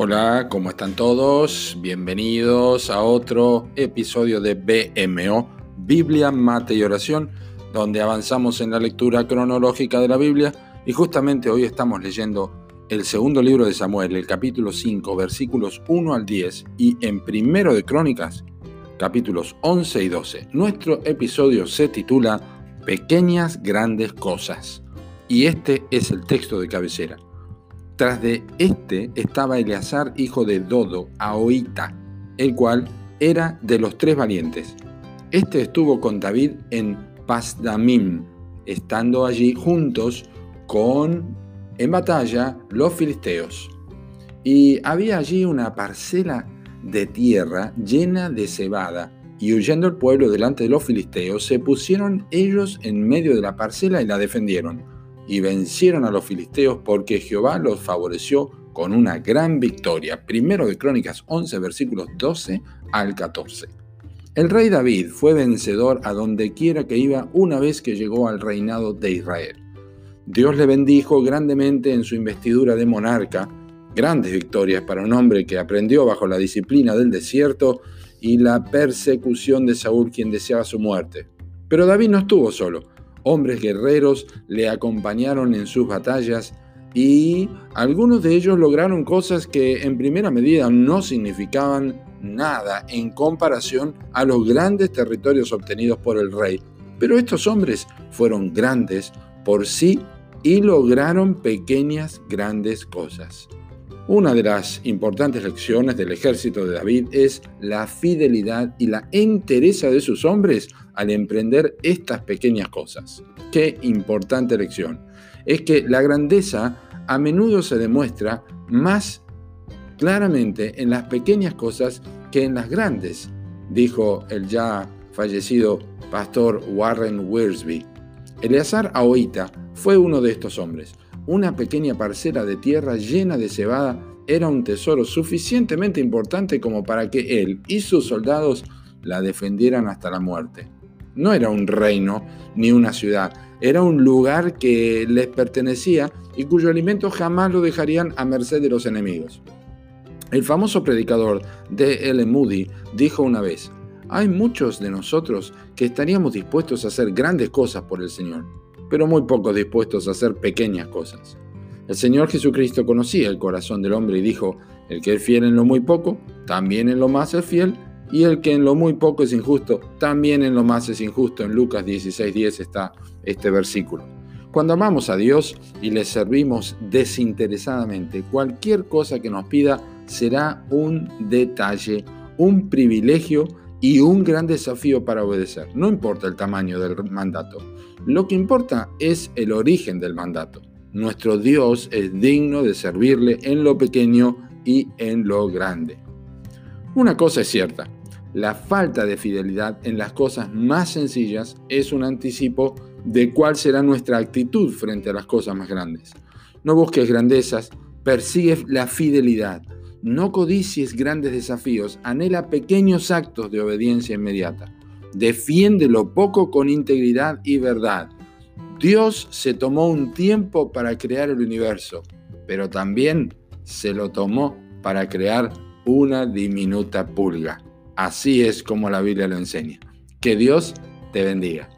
Hola, ¿cómo están todos? Bienvenidos a otro episodio de BMO, Biblia, Mate y Oración, donde avanzamos en la lectura cronológica de la Biblia y justamente hoy estamos leyendo el segundo libro de Samuel, el capítulo 5, versículos 1 al 10 y en primero de Crónicas, capítulos 11 y 12. Nuestro episodio se titula Pequeñas grandes cosas y este es el texto de cabecera. Tras de este estaba Eleazar, hijo de Dodo, Ahoita, el cual era de los tres valientes. Este estuvo con David en Pasdamim, estando allí juntos con, en batalla, los filisteos. Y había allí una parcela de tierra llena de cebada, y huyendo el pueblo delante de los filisteos, se pusieron ellos en medio de la parcela y la defendieron y vencieron a los filisteos porque Jehová los favoreció con una gran victoria. Primero de Crónicas 11 versículos 12 al 14. El rey David fue vencedor a donde quiera que iba una vez que llegó al reinado de Israel. Dios le bendijo grandemente en su investidura de monarca, grandes victorias para un hombre que aprendió bajo la disciplina del desierto y la persecución de Saúl quien deseaba su muerte. Pero David no estuvo solo hombres guerreros le acompañaron en sus batallas y algunos de ellos lograron cosas que en primera medida no significaban nada en comparación a los grandes territorios obtenidos por el rey. Pero estos hombres fueron grandes por sí y lograron pequeñas grandes cosas. Una de las importantes lecciones del ejército de David es la fidelidad y la entereza de sus hombres al emprender estas pequeñas cosas. Qué importante lección. Es que la grandeza a menudo se demuestra más claramente en las pequeñas cosas que en las grandes, dijo el ya fallecido pastor Warren Wiersbe. Eleazar Aoita fue uno de estos hombres una pequeña parcela de tierra llena de cebada era un tesoro suficientemente importante como para que él y sus soldados la defendieran hasta la muerte. No era un reino ni una ciudad, era un lugar que les pertenecía y cuyo alimento jamás lo dejarían a merced de los enemigos. El famoso predicador D. L. Moody dijo una vez, hay muchos de nosotros que estaríamos dispuestos a hacer grandes cosas por el Señor, pero muy pocos dispuestos a hacer pequeñas cosas. El Señor Jesucristo conocía el corazón del hombre y dijo, el que es fiel en lo muy poco, también en lo más es fiel, y el que en lo muy poco es injusto, también en lo más es injusto. En Lucas 16:10 está este versículo. Cuando amamos a Dios y le servimos desinteresadamente, cualquier cosa que nos pida será un detalle, un privilegio y un gran desafío para obedecer. No importa el tamaño del mandato. Lo que importa es el origen del mandato. Nuestro Dios es digno de servirle en lo pequeño y en lo grande. Una cosa es cierta, la falta de fidelidad en las cosas más sencillas es un anticipo de cuál será nuestra actitud frente a las cosas más grandes. No busques grandezas, persigue la fidelidad no codicies grandes desafíos, anhela pequeños actos de obediencia inmediata. Defiende lo poco con integridad y verdad. Dios se tomó un tiempo para crear el universo, pero también se lo tomó para crear una diminuta pulga. Así es como la Biblia lo enseña. Que Dios te bendiga.